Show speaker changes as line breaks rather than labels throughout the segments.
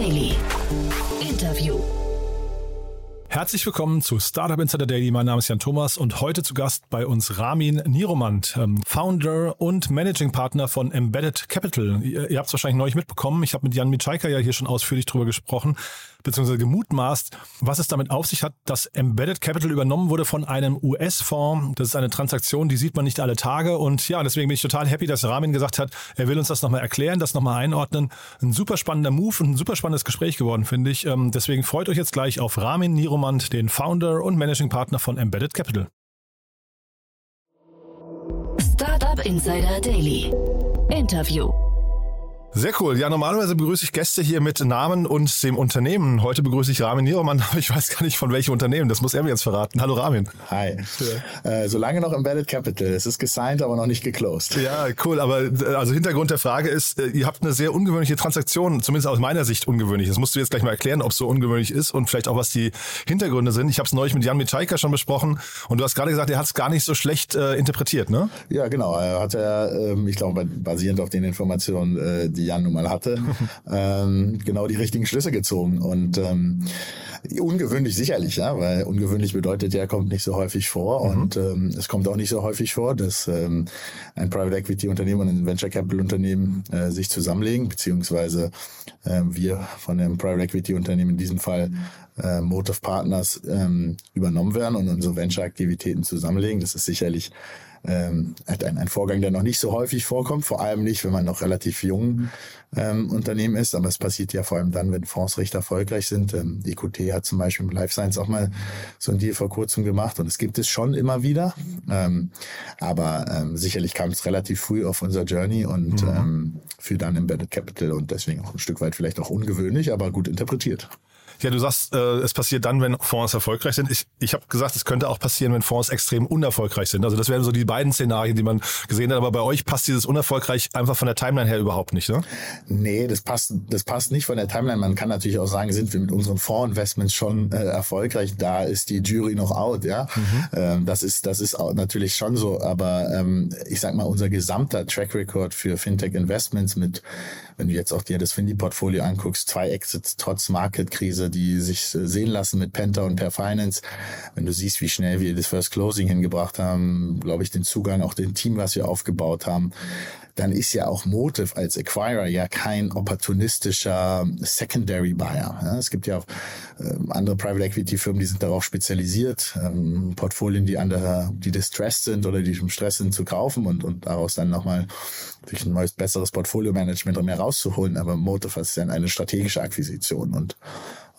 Daily.
Herzlich willkommen zu Startup Insider Daily. Mein Name ist Jan Thomas und heute zu Gast bei uns Ramin Niromand, ähm, Founder und Managing Partner von Embedded Capital. Ihr, habt es wahrscheinlich neulich mitbekommen. Ich habe mit Jan Mitschaika ja hier schon ausführlich drüber gesprochen beziehungsweise gemutmaßt, was es damit auf sich hat, dass Embedded Capital übernommen wurde von einem US-Fonds. Das ist eine Transaktion, die sieht man nicht alle Tage. Und ja, deswegen bin ich total happy, dass Ramin gesagt hat, er will uns das nochmal erklären, das nochmal einordnen. Ein super spannender Move und ein super spannendes Gespräch geworden, finde ich. Ähm, deswegen freut euch jetzt gleich auf Ramin Niromand, den Founder und Managing Partner von Embedded Capital.
Startup Insider Daily. Interview.
Sehr cool. Ja, normalerweise begrüße ich Gäste hier mit Namen und dem Unternehmen. Heute begrüße ich Ramin Niermann, aber ich weiß gar nicht von welchem Unternehmen. Das muss er mir jetzt verraten. Hallo Ramin.
Hi. Ja. Äh, solange noch Embedded Capital. Es ist gesigned, aber noch nicht geclosed.
Ja, cool. Aber äh, also Hintergrund der Frage ist, äh, ihr habt eine sehr ungewöhnliche Transaktion, zumindest aus meiner Sicht ungewöhnlich. Das musst du jetzt gleich mal erklären, ob es so ungewöhnlich ist und vielleicht auch, was die Hintergründe sind. Ich habe es neulich mit Jan Mitschaika schon besprochen und du hast gerade gesagt, er hat es gar nicht so schlecht äh, interpretiert, ne?
Ja, genau. Er hat ja, ähm, ich glaube, basierend auf den Informationen, äh, die Jan nun mal hatte, ähm, genau die richtigen Schlüsse gezogen. Und ähm, ungewöhnlich sicherlich, ja, weil ungewöhnlich bedeutet ja, kommt nicht so häufig vor. Mhm. Und ähm, es kommt auch nicht so häufig vor, dass ähm, ein Private Equity Unternehmen und ein Venture Capital Unternehmen äh, sich zusammenlegen, beziehungsweise äh, wir von dem Private Equity Unternehmen in diesem Fall äh, Motive Partners ähm, übernommen werden und unsere Venture-Aktivitäten zusammenlegen. Das ist sicherlich ähm, ein, ein Vorgang, der noch nicht so häufig vorkommt, vor allem nicht, wenn man noch relativ jung ähm, Unternehmen ist, aber es passiert ja vor allem dann, wenn Fonds recht erfolgreich sind. Ähm, EQT hat zum Beispiel mit Life Science auch mal so ein Deal vor kurzem gemacht und es gibt es schon immer wieder, ähm, aber ähm, sicherlich kam es relativ früh auf unser Journey und mhm. ähm, für dann Embedded Capital und deswegen auch ein Stück weit vielleicht auch ungewöhnlich, aber gut interpretiert.
Ja, du sagst, äh, es passiert dann, wenn Fonds erfolgreich sind. Ich, ich habe gesagt, es könnte auch passieren, wenn Fonds extrem unerfolgreich sind. Also das wären so die beiden Szenarien, die man gesehen hat. Aber bei euch passt dieses unerfolgreich einfach von der Timeline her überhaupt nicht, ne?
Nee, das passt, das passt nicht von der Timeline. Man kann natürlich auch sagen, sind wir mit unseren Fondsinvestments schon äh, erfolgreich. Da ist die Jury noch out, ja. Mhm. Ähm, das ist, das ist auch natürlich schon so. Aber ähm, ich sag mal, unser gesamter Track Record für Fintech Investments mit wenn du jetzt auch dir das Findy-Portfolio anguckst, zwei Exits trotz Marketkrise, die sich sehen lassen mit Penta und Per Finance. Wenn du siehst, wie schnell wir das First Closing hingebracht haben, glaube ich, den Zugang, auch den Team, was wir aufgebaut haben, dann ist ja auch Motive als Acquirer ja kein opportunistischer Secondary Buyer. Es gibt ja auch äh, andere Private Equity Firmen, die sind darauf spezialisiert, ähm, Portfolien, die andere, die distressed sind oder die im Stress sind, zu kaufen und, und daraus dann nochmal durch ein neues, besseres Portfolio Management mehr rauszuholen. Aber Motive ist ja eine strategische Akquisition und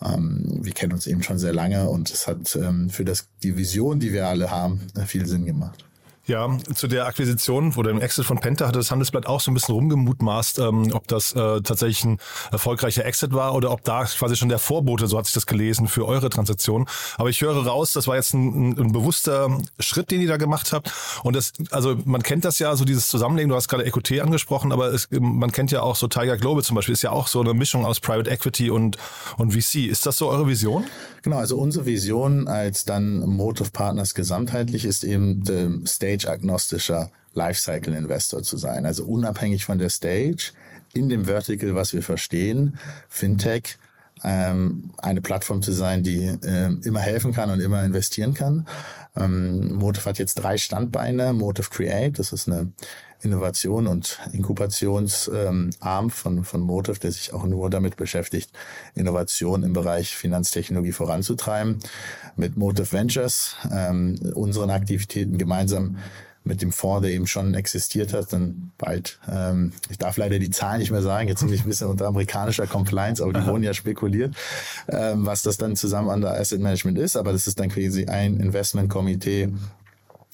ähm, wir kennen uns eben schon sehr lange und es hat ähm, für das, die Vision, die wir alle haben, viel Sinn gemacht.
Ja, zu der Akquisition oder dem Exit von Penta hatte das Handelsblatt auch so ein bisschen rumgemutmaßt, ähm, ob das äh, tatsächlich ein erfolgreicher Exit war oder ob da quasi schon der Vorbote, so hat sich das gelesen, für eure Transaktion. Aber ich höre raus, das war jetzt ein, ein bewusster Schritt, den ihr da gemacht habt. Und das, also man kennt das ja, so dieses Zusammenlegen, du hast gerade EQT angesprochen, aber es, man kennt ja auch so Tiger Global zum Beispiel, ist ja auch so eine Mischung aus Private Equity und, und VC. Ist das so eure Vision?
Genau, also unsere Vision als dann Motive Partners gesamtheitlich ist eben stage-agnostischer Lifecycle-Investor zu sein. Also unabhängig von der Stage, in dem Vertical, was wir verstehen, Fintech, ähm, eine Plattform zu sein, die äh, immer helfen kann und immer investieren kann. Ähm, Motive hat jetzt drei Standbeine. Motive Create, das ist eine Innovation und Inkubationsarm ähm, von, von Motive, der sich auch nur damit beschäftigt, Innovation im Bereich Finanztechnologie voranzutreiben. Mit Motive Ventures, ähm, unseren Aktivitäten gemeinsam mit dem Fonds, der eben schon existiert hat, dann bald, ähm, ich darf leider die Zahlen nicht mehr sagen, jetzt bin ich ein bisschen unter amerikanischer Compliance, aber die wurden ja spekuliert, ähm, was das dann zusammen an der Asset Management ist, aber das ist dann quasi ein Investmentkomitee,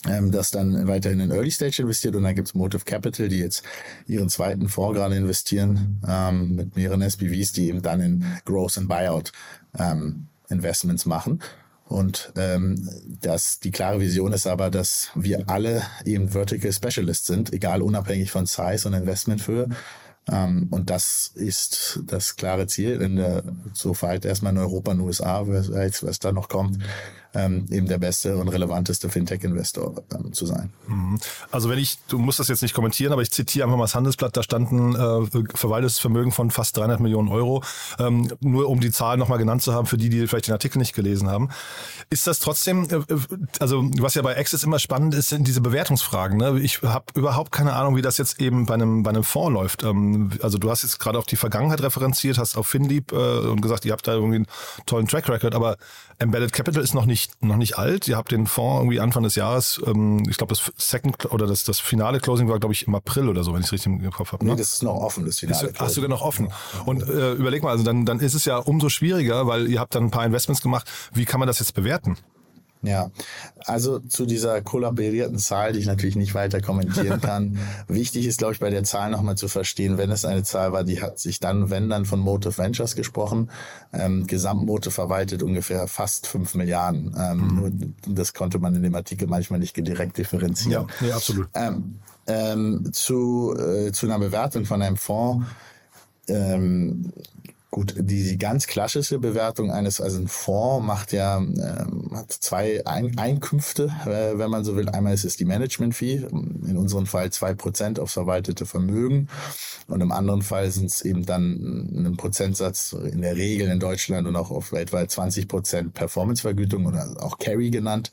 ähm, das dann weiterhin in Early Stage investiert und dann gibt's Motive Capital, die jetzt ihren zweiten Fonds gerade investieren ähm, mit mehreren SPVs, die eben dann in Growth and Buyout ähm, Investments machen. Und ähm, das, die klare Vision ist aber, dass wir alle eben Vertical Specialists sind, egal unabhängig von Size und Investmenthöhe. Ähm, und das ist das klare Ziel in der, so verhalten erstmal in Europa und USA, was, was da noch kommt, ähm, eben der beste und relevanteste Fintech-Investor ähm, zu sein.
Mhm. Also wenn ich, du musst das jetzt nicht kommentieren, aber ich zitiere einfach mal das Handelsblatt, da standen äh, verwaltetes Vermögen von fast 300 Millionen Euro, ähm, nur um die Zahlen nochmal genannt zu haben, für die, die vielleicht den Artikel nicht gelesen haben. Ist das trotzdem, äh, also was ja bei Access immer spannend ist, sind diese Bewertungsfragen. Ne? Ich habe überhaupt keine Ahnung, wie das jetzt eben bei einem, bei einem Fonds läuft. Ähm, also du hast jetzt gerade auf die Vergangenheit referenziert, hast auf Finlieb äh, und gesagt, ihr habt da irgendwie einen tollen Track Record, aber Embedded Capital ist noch nicht, noch nicht alt. Ihr habt den Fonds irgendwie Anfang des Jahres, ähm, ich glaube das Second oder das, das finale Closing war, glaube ich, im April oder so, wenn ich es richtig im Kopf habe.
Ne? Nee, das ist noch offen, das finale.
Ist, ach, sogar noch offen. Und äh, überleg mal, also dann, dann ist es ja umso schwieriger, weil ihr habt dann ein paar Investments gemacht. Wie kann man das jetzt bewerten?
Ja, also zu dieser kollaborierten Zahl, die ich natürlich nicht weiter kommentieren kann. Wichtig ist, glaube ich, bei der Zahl nochmal zu verstehen, wenn es eine Zahl war, die hat sich dann, wenn dann von Motive Ventures gesprochen. Ähm, Gesamtmotive verwaltet ungefähr fast fünf Milliarden. Ähm, mhm. Das konnte man in dem Artikel manchmal nicht direkt differenzieren.
Ja, nee, absolut.
Ähm, ähm, zu, äh, zu einer Bewertung von einem Fonds. Ähm, Gut, die, die ganz klassische Bewertung eines, also ein Fonds macht ja ähm, hat zwei ein Einkünfte, äh, wenn man so will. Einmal ist es die Management-Fee, in unserem Fall zwei Prozent aufs verwaltete Vermögen. Und im anderen Fall sind es eben dann ein Prozentsatz, in der Regel in Deutschland und auch auf weltweit 20 Prozent Performance-Vergütung oder auch Carry genannt,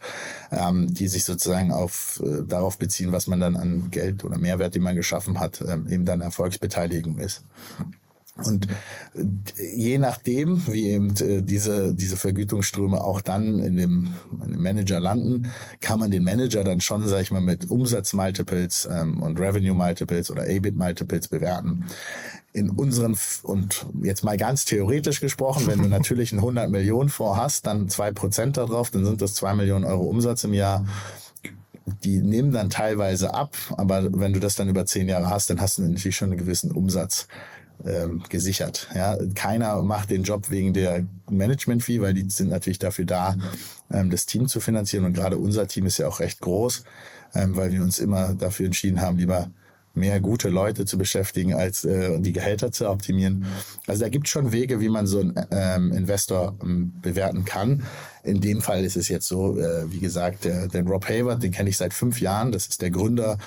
ähm, die sich sozusagen auf äh, darauf beziehen, was man dann an Geld oder Mehrwert, den man geschaffen hat, ähm, eben dann Erfolgsbeteiligung ist. Und äh, je nachdem, wie eben äh, diese, diese Vergütungsströme auch dann in dem, in dem Manager landen, kann man den Manager dann schon, sag ich mal, mit Umsatzmultiples ähm, und Revenue-Multiples oder EBIT-Multiples bewerten. In unseren, und jetzt mal ganz theoretisch gesprochen, wenn du natürlich einen 100 Millionen Fonds hast, dann zwei Prozent darauf, dann sind das zwei Millionen Euro Umsatz im Jahr die nehmen dann teilweise ab, aber wenn du das dann über zehn Jahre hast, dann hast du natürlich schon einen gewissen Umsatz ähm, gesichert. Ja, keiner macht den Job wegen der Management-Fee, weil die sind natürlich dafür da, ähm, das Team zu finanzieren. Und gerade unser Team ist ja auch recht groß, ähm, weil wir uns immer dafür entschieden haben, lieber mehr gute Leute zu beschäftigen, als äh, die Gehälter zu optimieren. Also da gibt es schon Wege, wie man so einen ähm, Investor ähm, bewerten kann. In dem Fall ist es jetzt so, äh, wie gesagt, der, der Rob Hayward, den kenne ich seit fünf Jahren. Das ist der Gründer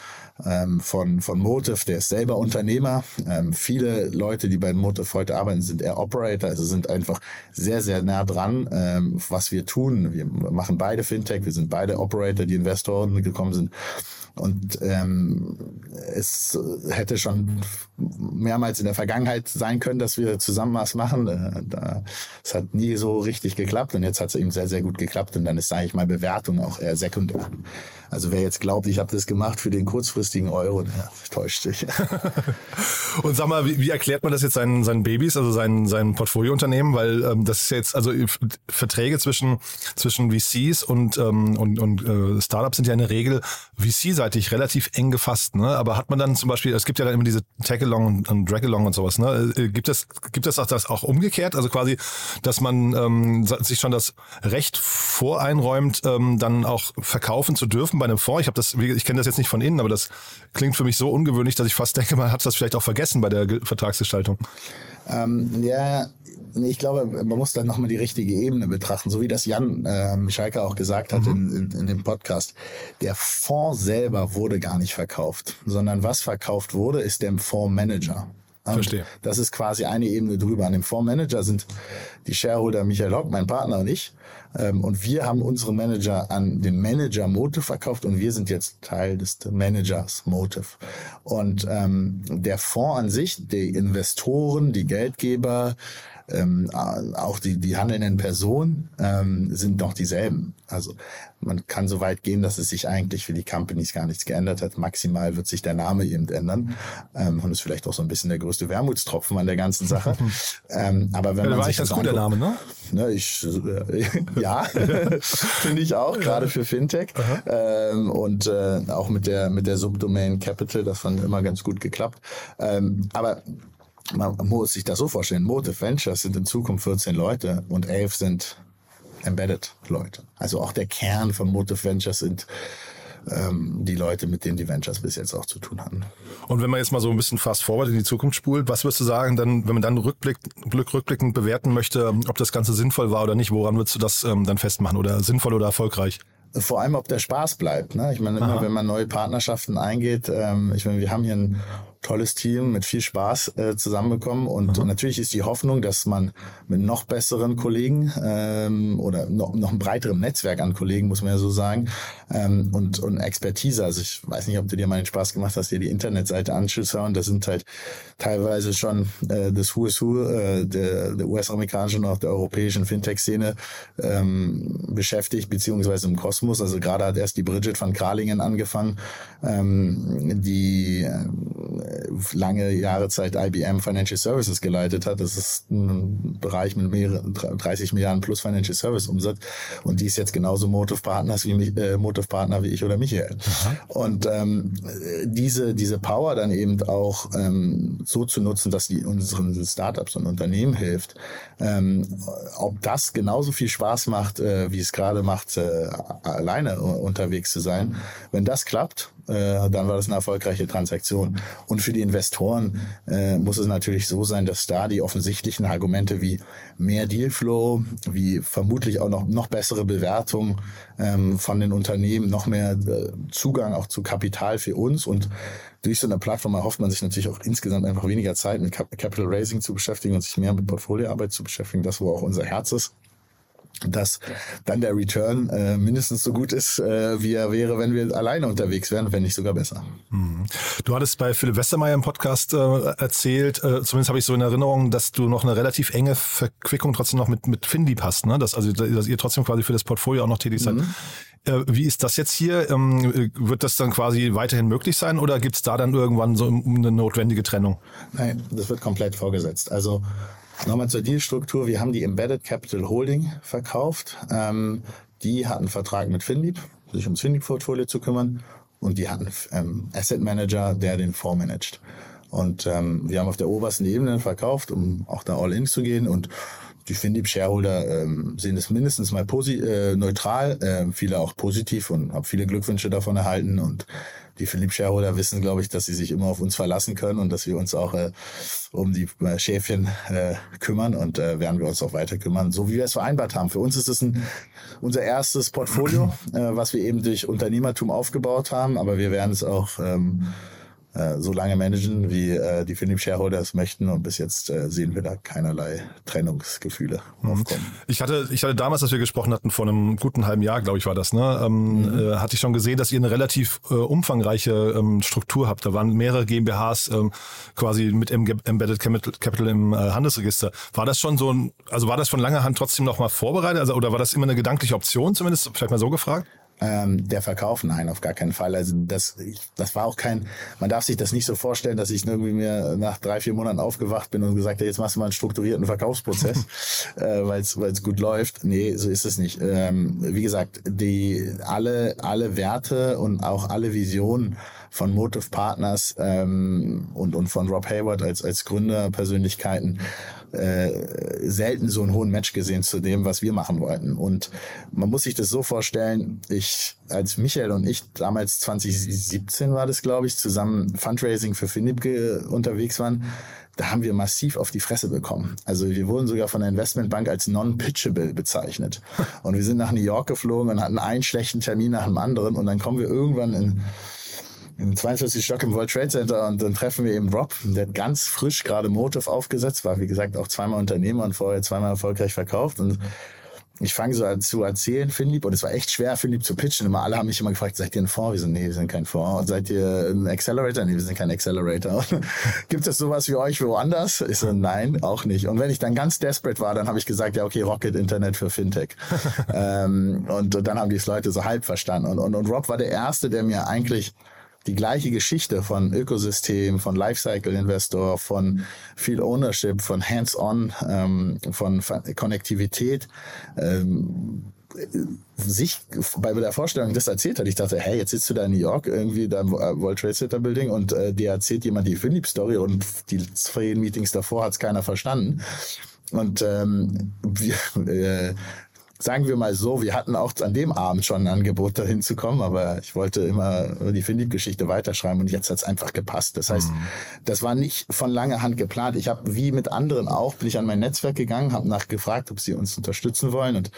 ähm, von, von Motive, der ist selber Unternehmer. Ähm, viele Leute, die bei Motive heute arbeiten, sind eher Operator, also sind einfach sehr, sehr nah dran, ähm, was wir tun. Wir machen beide Fintech, wir sind beide Operator, die Investoren gekommen sind. Und ähm, es hätte schon mehrmals in der Vergangenheit sein können, dass wir zusammen was machen. Äh, es hat nie so richtig geklappt und jetzt hat es eben sehr, sehr gut geklappt. Und dann ist, sage ich mal, Bewertung auch eher sekundär. Also wer jetzt glaubt, ich habe das gemacht für den kurzfristigen Euro, der täuscht sich.
Und sag mal, wie, wie erklärt man das jetzt seinen, seinen Babys, also seinen, seinen Portfoliounternehmen? Weil ähm, das ist jetzt, also Verträge zwischen, zwischen VCs und, ähm, und, und äh, Startups sind ja in der Regel VC-seitig relativ eng gefasst. Ne? Aber hat man dann zum Beispiel, es gibt ja dann immer diese Tag-Along und, und Drag-Along und sowas. Ne? Äh, gibt es gibt es auch das auch umgekehrt? Also quasi, dass man ähm, sich schon das Recht voreinräumt, ähm, dann auch verkaufen zu dürfen bei einem Fonds. Ich habe das, ich kenne das jetzt nicht von innen, aber das klingt für mich so ungewöhnlich, dass ich fast denke, man hat das vielleicht auch vergessen bei der Vertragsgestaltung.
Ähm, ja, ich glaube, man muss dann nochmal die richtige Ebene betrachten, so wie das Jan äh, Michalka auch gesagt hat mhm. in, in, in, dem Podcast. Der Fonds selber wurde gar nicht verkauft, sondern was verkauft wurde, ist der Fondsmanager.
Verstehe.
Das ist quasi eine Ebene drüber. An dem Fondsmanager sind die Shareholder Michael Hock, mein Partner und ich. Ähm, und wir haben unsere Manager an den Manager Motive verkauft und wir sind jetzt Teil des Managers Motive. Und ähm, der Fonds an sich, die Investoren, die Geldgeber, ähm, auch die, die handelnden Personen ähm, sind noch dieselben. Also man kann so weit gehen, dass es sich eigentlich für die Companies gar nichts geändert hat. Maximal wird sich der Name eben ändern. Ähm, und ist vielleicht auch so ein bisschen der größte Wermutstropfen an der ganzen Sache. ähm, aber wenn ja, man
war sich das gut, der Name, ne?
ne ich, äh, ja, finde ich auch, gerade für Fintech. Ähm, und äh, auch mit der, mit der Subdomain Capital, das fand immer ganz gut geklappt. Ähm, aber man muss sich das so vorstellen, Motive Ventures sind in Zukunft 14 Leute und 11 sind Embedded Leute. Also auch der Kern von Motive Ventures sind ähm, die Leute, mit denen die Ventures bis jetzt auch zu tun hatten.
Und wenn man jetzt mal so ein bisschen fast forward in die Zukunft spult, was würdest du sagen, dann, wenn man dann rückblick, rückblickend bewerten möchte, ob das Ganze sinnvoll war oder nicht, woran würdest du das ähm, dann festmachen oder sinnvoll oder erfolgreich?
vor allem, ob der Spaß bleibt. Ne? Ich meine, immer wenn man neue Partnerschaften eingeht, ähm, ich meine, wir haben hier ein tolles Team mit viel Spaß äh, zusammenbekommen. Und mhm. natürlich ist die Hoffnung, dass man mit noch besseren Kollegen ähm, oder noch, noch ein breiteren Netzwerk an Kollegen, muss man ja so sagen, ähm, und, und Expertise. Also ich weiß nicht, ob du dir mal den Spaß gemacht hast, dir die Internetseite anzuschauen. Da sind halt teilweise schon äh, das Who is Who äh, der, der US-amerikanischen und auch der europäischen Fintech-Szene ähm, beschäftigt, beziehungsweise im Kosmos. Also gerade hat erst die Bridget van Kralingen angefangen, ähm, die äh, lange Jahre Zeit IBM Financial Services geleitet hat. Das ist ein Bereich mit mehreren 30 Milliarden plus Financial Service Umsatz und die ist jetzt genauso Motive Partners wie mich, äh, Motive Partner wie ich oder Michael. Aha. Und ähm, diese diese Power dann eben auch ähm, so zu nutzen, dass die unseren Startups und Unternehmen hilft. Ähm, ob das genauso viel Spaß macht, äh, wie es gerade macht, äh, alleine unterwegs zu sein, wenn das klappt, äh, dann war das eine erfolgreiche Transaktion. Und für die Investoren äh, muss es natürlich so sein, dass da die offensichtlichen Argumente wie mehr Dealflow, wie vermutlich auch noch, noch bessere Bewertung ähm, von den Unternehmen, noch mehr äh, Zugang auch zu Kapital für uns. Und durch so eine Plattform erhofft man sich natürlich auch insgesamt einfach weniger Zeit mit Capital Raising zu beschäftigen und sich mehr mit Portfolioarbeit zu beschäftigen, das wo auch unser Herz ist dass dann der Return äh, mindestens so gut ist, äh, wie er wäre, wenn wir alleine unterwegs wären, wenn nicht sogar besser.
Mhm. Du hattest bei Philipp Westermeier im Podcast äh, erzählt, äh, zumindest habe ich so in Erinnerung, dass du noch eine relativ enge Verquickung trotzdem noch mit, mit Finlieb hast, ne? dass, also, dass ihr trotzdem quasi für das Portfolio auch noch tätig seid. Mhm. Äh, wie ist das jetzt hier? Ähm, wird das dann quasi weiterhin möglich sein oder gibt es da dann irgendwann so eine notwendige Trennung?
Nein, das wird komplett vorgesetzt. Also Nochmal zur Dealstruktur. Wir haben die Embedded Capital Holding verkauft. Ähm, die hatten einen Vertrag mit Finlieb, sich ums Finlieb-Portfolio zu kümmern. Und die hatten ähm, Asset Manager, der den Fonds managt. Und ähm, wir haben auf der obersten Ebene verkauft, um auch da all in zu gehen. Und die Finlieb-Shareholder ähm, sehen es mindestens mal posi äh, neutral, äh, viele auch positiv und habe viele Glückwünsche davon erhalten. Und die Philipp-Shareholder wissen, glaube ich, dass sie sich immer auf uns verlassen können und dass wir uns auch äh, um die äh, Schäfchen äh, kümmern und äh, werden wir uns auch weiter kümmern, so wie wir es vereinbart haben. Für uns ist es ein, unser erstes Portfolio, äh, was wir eben durch Unternehmertum aufgebaut haben, aber wir werden es auch ähm, äh, so lange managen, wie äh, die Philipp Shareholder es möchten. Und bis jetzt äh, sehen wir da keinerlei Trennungsgefühle mhm. aufkommen.
Ich hatte, ich hatte damals, als wir gesprochen hatten, vor einem guten halben Jahr, glaube ich, war das, ne, ähm, mhm. äh, hatte ich schon gesehen, dass ihr eine relativ äh, umfangreiche ähm, Struktur habt. Da waren mehrere GmbHs ähm, quasi mit Embedded Capital im äh, Handelsregister. War das schon so ein, also war das von langer Hand trotzdem noch mal vorbereitet? Also, oder war das immer eine gedankliche Option, zumindest vielleicht mal so gefragt?
Ähm, der Verkauf, nein, auf gar keinen Fall. Also das, das war auch kein, man darf sich das nicht so vorstellen, dass ich irgendwie mir nach drei, vier Monaten aufgewacht bin und gesagt habe, jetzt machst du mal einen strukturierten Verkaufsprozess, äh, weil es gut läuft. Nee, so ist es nicht. Ähm, wie gesagt, die alle, alle Werte und auch alle Visionen von Motive Partners ähm, und, und von Rob Hayward als, als Gründerpersönlichkeiten äh, selten so einen hohen Match gesehen zu dem, was wir machen wollten. Und man muss sich das so vorstellen, ich, als Michael und ich damals 2017 war das, glaube ich, zusammen Fundraising für Finib unterwegs waren, da haben wir massiv auf die Fresse bekommen. Also wir wurden sogar von der Investmentbank als non-pitchable bezeichnet. Und wir sind nach New York geflogen und hatten einen schlechten Termin nach dem anderen und dann kommen wir irgendwann in im 42 Stock im World Trade Center und dann treffen wir eben Rob, der hat ganz frisch gerade Motive aufgesetzt, war wie gesagt auch zweimal Unternehmer und vorher zweimal erfolgreich verkauft und ich fange so an zu erzählen, Philipp, und es war echt schwer, Philipp zu pitchen. Immer alle haben mich immer gefragt, seid ihr ein Fonds? Wir sind, nee, wir sind kein Fonds. Und seid ihr ein Accelerator? Nee, wir sind kein Accelerator. Gibt es sowas wie euch woanders? Ich so, nein, auch nicht. Und wenn ich dann ganz desperate war, dann habe ich gesagt, ja, okay, Rocket Internet für Fintech. ähm, und, und, dann haben die Leute so halb verstanden. Und, und, und Rob war der Erste, der mir eigentlich die gleiche Geschichte von Ökosystem, von Lifecycle Investor, von viel Ownership, von Hands-on, ähm, von Konnektivität. Ähm, sich bei der Vorstellung das erzählt hat, ich dachte, hey, jetzt sitzt du da in New York irgendwie da im World Trade Center Building und äh, dir erzählt jemand die Philipp Story und die zwei Meetings davor hat es keiner verstanden. Und ähm, wir, äh, sagen wir mal so, wir hatten auch an dem Abend schon ein Angebot, dahin zu kommen, aber ich wollte immer die Findig-Geschichte weiterschreiben und jetzt hat es einfach gepasst. Das heißt, mhm. das war nicht von langer Hand geplant. Ich habe, wie mit anderen auch, bin ich an mein Netzwerk gegangen, habe nachgefragt, ob sie uns unterstützen wollen und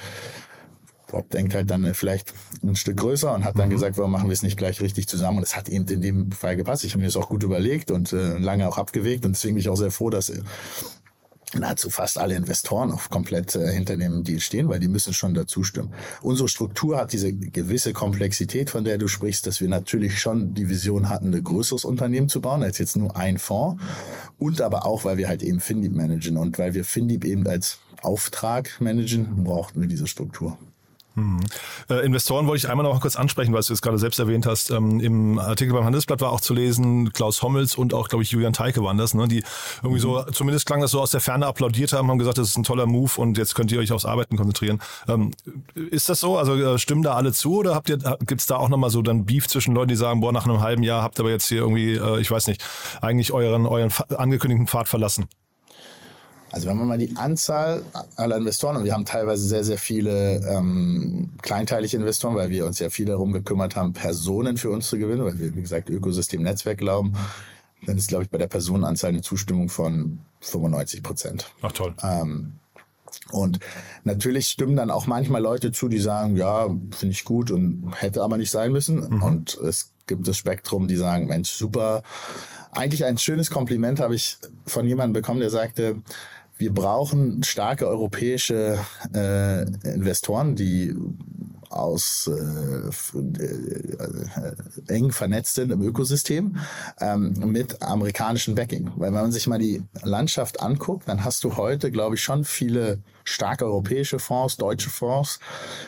Bob denkt halt dann vielleicht ein Stück größer und hat dann mhm. gesagt, warum machen wir es nicht gleich richtig zusammen? Und es hat eben in dem Fall gepasst. Ich habe mir das auch gut überlegt und äh, lange auch abgewegt und deswegen bin ich auch sehr froh, dass nahezu fast alle Investoren auch komplett äh, hinter dem Deal stehen, weil die müssen schon dazu stimmen. Unsere Struktur hat diese gewisse Komplexität, von der du sprichst, dass wir natürlich schon die Vision hatten, ein größeres Unternehmen zu bauen, als jetzt nur ein Fonds. Und aber auch, weil wir halt eben Findip managen und weil wir Findip eben als Auftrag managen, brauchten wir diese Struktur.
Hm. Äh, Investoren wollte ich einmal noch mal kurz ansprechen, weil du es gerade selbst erwähnt hast. Ähm, Im Artikel beim Handelsblatt war auch zu lesen, Klaus Hommels und auch, glaube ich, Julian Teike waren das, ne, die irgendwie mhm. so, zumindest klang das so aus der Ferne applaudiert haben, haben gesagt, das ist ein toller Move und jetzt könnt ihr euch aufs Arbeiten konzentrieren. Ähm, ist das so? Also äh, stimmen da alle zu oder habt ihr, gibt es da auch nochmal so dann Beef zwischen Leuten, die sagen, boah, nach einem halben Jahr habt ihr aber jetzt hier irgendwie, äh, ich weiß nicht, eigentlich euren, euren angekündigten Pfad verlassen?
Also wenn man mal die Anzahl aller Investoren, und wir haben teilweise sehr, sehr viele ähm, kleinteilige Investoren, weil wir uns ja viel darum gekümmert haben, Personen für uns zu gewinnen, weil wir, wie gesagt, Ökosystem-Netzwerk glauben, dann ist, glaube ich, bei der Personenanzahl eine Zustimmung von 95 Prozent.
Ach toll.
Ähm, und natürlich stimmen dann auch manchmal Leute zu, die sagen, ja, finde ich gut und hätte aber nicht sein müssen. Mhm. Und es gibt das Spektrum, die sagen, Mensch, super. Eigentlich ein schönes Kompliment habe ich von jemandem bekommen, der sagte, wir brauchen starke europäische äh, Investoren, die aus äh, äh, eng vernetzt sind im Ökosystem ähm, mit amerikanischem Backing. Weil wenn man sich mal die Landschaft anguckt, dann hast du heute, glaube ich, schon viele starke europäische Fonds, deutsche Fonds.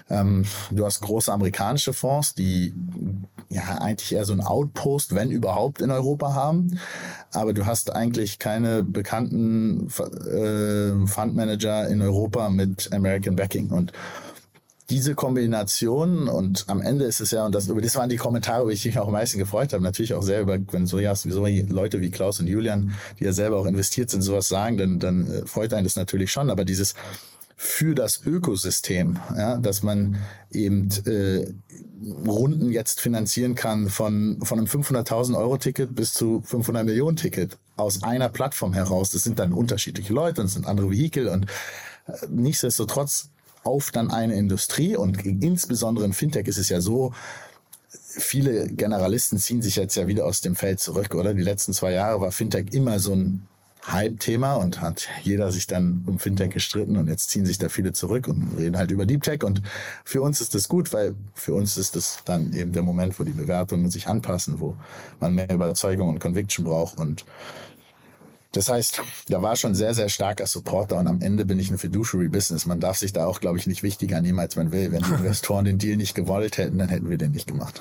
Ähm, du hast große amerikanische Fonds, die ja eigentlich eher so ein Outpost, wenn überhaupt, in Europa haben. Aber du hast eigentlich keine bekannten äh, Fundmanager in Europa mit American Backing. Und diese Kombination und am Ende ist es ja, und das, über das waren die Kommentare, wo ich mich auch am meisten gefreut habe, natürlich auch sehr über, wenn so, ja, so Leute wie Klaus und Julian, die ja selber auch investiert sind, sowas sagen, dann, dann äh, freut einen das natürlich schon, aber dieses für das Ökosystem, ja, dass man eben äh, Runden jetzt finanzieren kann von, von einem 500.000 Euro Ticket bis zu 500 Millionen Ticket aus einer Plattform heraus. Das sind dann unterschiedliche Leute und es sind andere Vehikel und äh, nichtsdestotrotz auf dann eine Industrie und insbesondere in Fintech ist es ja so, viele Generalisten ziehen sich jetzt ja wieder aus dem Feld zurück, oder? Die letzten zwei Jahre war Fintech immer so ein Hype-Thema und hat jeder sich dann um Fintech gestritten und jetzt ziehen sich da viele zurück und reden halt über Deep Tech und für uns ist das gut, weil für uns ist das dann eben der Moment, wo die Bewertungen sich anpassen, wo man mehr Überzeugung und Conviction braucht und das heißt, da war schon sehr, sehr starker Supporter und am Ende bin ich ein Fiduciary Business. Man darf sich da auch, glaube ich, nicht wichtiger nehmen, als man will. Wenn die Investoren den Deal nicht gewollt hätten, dann hätten wir den nicht gemacht.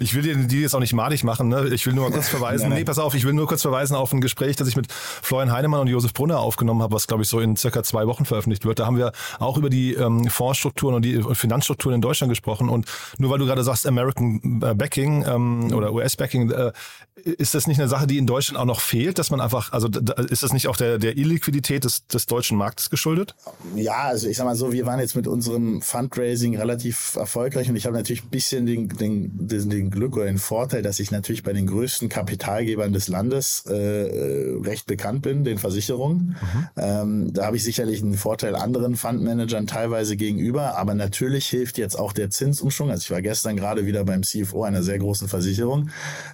Ich will dir den Deal jetzt auch nicht madig machen. Ne? Ich will nur mal kurz verweisen. nee, pass auf, ich will nur kurz verweisen auf ein Gespräch, das ich mit Florian Heinemann und Josef Brunner aufgenommen habe, was, glaube ich, so in circa zwei Wochen veröffentlicht wird. Da haben wir auch über die ähm, Fondsstrukturen und die Finanzstrukturen in Deutschland gesprochen. Und nur weil du gerade sagst, American äh, Backing ähm, oder US-Backing, äh, ist das nicht eine Sache, die in Deutschland auch noch fehlt, dass man einfach, also ist das nicht auch der, der Illiquidität des, des deutschen Marktes geschuldet?
Ja, also ich sag mal so, wir waren jetzt mit unserem Fundraising relativ erfolgreich und ich habe natürlich ein bisschen den, den, den, den Glück oder den Vorteil, dass ich natürlich bei den größten Kapitalgebern des Landes äh, recht bekannt bin, den Versicherungen. Mhm. Ähm, da habe ich sicherlich einen Vorteil anderen Fundmanagern teilweise gegenüber, aber natürlich hilft jetzt auch der Zinsumschwung. Also ich war gestern gerade wieder beim CFO einer sehr großen Versicherung,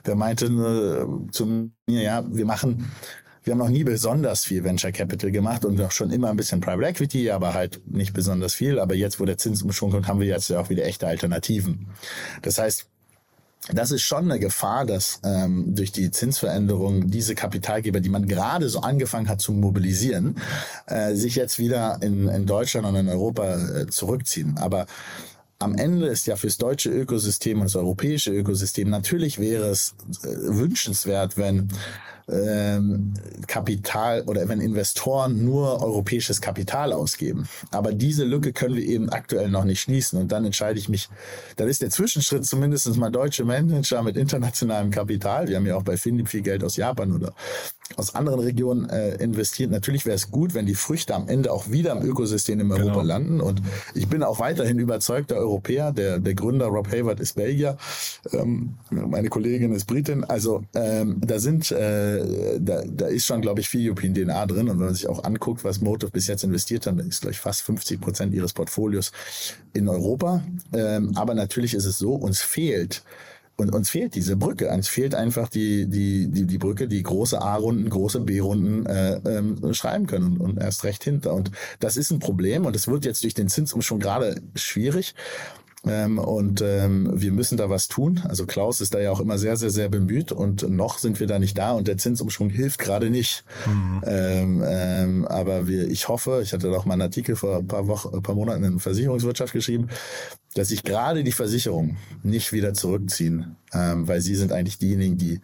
der meinte, äh, zu mir, ja, wir machen wir haben noch nie besonders viel Venture Capital gemacht und auch schon immer ein bisschen Private Equity, aber halt nicht besonders viel. Aber jetzt, wo der Zinsumschwung kommt, haben wir jetzt ja auch wieder echte Alternativen. Das heißt, das ist schon eine Gefahr, dass ähm, durch die Zinsveränderung diese Kapitalgeber, die man gerade so angefangen hat zu mobilisieren, äh, sich jetzt wieder in, in Deutschland und in Europa äh, zurückziehen. Aber am Ende ist ja fürs deutsche Ökosystem und das europäische Ökosystem natürlich wäre es äh, wünschenswert, wenn ähm, Kapital oder wenn Investoren nur europäisches Kapital ausgeben. Aber diese Lücke können wir eben aktuell noch nicht schließen. Und dann entscheide ich mich, dann ist der Zwischenschritt zumindest mal deutsche Manager mit internationalem Kapital. Wir haben ja auch bei Findip viel Geld aus Japan oder aus anderen Regionen äh, investiert. Natürlich wäre es gut, wenn die Früchte am Ende auch wieder im Ökosystem in Europa genau. landen. Und ich bin auch weiterhin überzeugter Europäer. Der, der Gründer Rob Hayward ist Belgier. Ähm, meine Kollegin ist Britin. Also ähm, da sind, äh, da, da ist schon, glaube ich, viel European DNA drin. Und wenn man sich auch anguckt, was Motive bis jetzt investiert hat, dann ist, glaube ich, fast 50 Prozent ihres Portfolios in Europa. Ähm, aber natürlich ist es so, uns fehlt und uns fehlt diese Brücke. Uns fehlt einfach die, die, die, die Brücke, die große A-Runden, große B-Runden äh, ähm, schreiben können und erst recht hinter. Und das ist ein Problem und es wird jetzt durch den Zinsumschwung gerade schwierig. Ähm, und ähm, wir müssen da was tun. Also Klaus ist da ja auch immer sehr, sehr, sehr bemüht und noch sind wir da nicht da und der Zinsumschwung hilft gerade nicht. Mhm. Ähm, ähm, aber wir, ich hoffe, ich hatte doch mal einen Artikel vor ein paar Wochen, ein paar Monaten in Versicherungswirtschaft geschrieben, dass sich gerade die Versicherungen nicht wieder zurückziehen, ähm, weil sie sind eigentlich diejenigen, die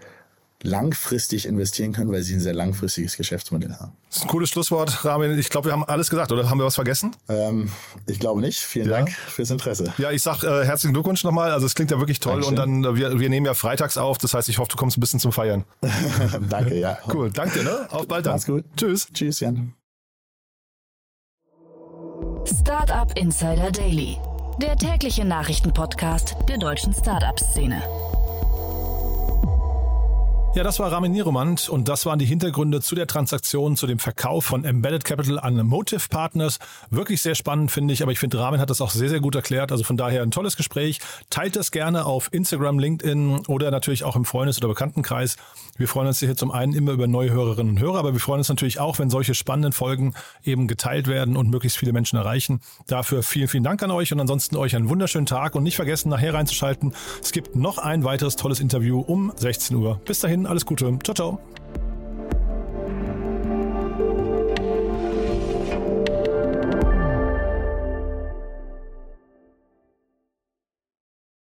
langfristig investieren können, weil sie ein sehr langfristiges Geschäftsmodell haben.
Das ist ein cooles Schlusswort, Ramin. Ich glaube, wir haben alles gesagt, oder haben wir was vergessen?
Ähm, ich glaube nicht. Vielen ja. Dank fürs Interesse.
Ja, ich sag äh, herzlichen Glückwunsch nochmal. Also es klingt ja wirklich toll Dankeschön. und dann äh, wir, wir nehmen ja freitags auf. Das heißt, ich hoffe, du kommst ein bisschen zum Feiern.
Danke, ja.
Cool, danke dir. Ne? Auf bald dann.
Mach's gut.
Tschüss.
Tschüss, Jan.
Startup Insider Daily, der tägliche Nachrichtenpodcast der deutschen Startup-Szene.
Ja, das war Ramin Niromand und das waren die Hintergründe zu der Transaktion, zu dem Verkauf von Embedded Capital an Motive Partners. Wirklich sehr spannend, finde ich, aber ich finde, Ramin hat das auch sehr, sehr gut erklärt. Also von daher ein tolles Gespräch. Teilt das gerne auf Instagram, LinkedIn oder natürlich auch im Freundes- oder Bekanntenkreis. Wir freuen uns hier zum einen immer über neue Hörerinnen und Hörer, aber wir freuen uns natürlich auch, wenn solche spannenden Folgen eben geteilt werden und möglichst viele Menschen erreichen. Dafür vielen, vielen Dank an euch und ansonsten euch einen wunderschönen Tag und nicht vergessen, nachher reinzuschalten. Es gibt noch ein weiteres tolles Interview um 16 Uhr. Bis dahin, alles Gute. Ciao, ciao.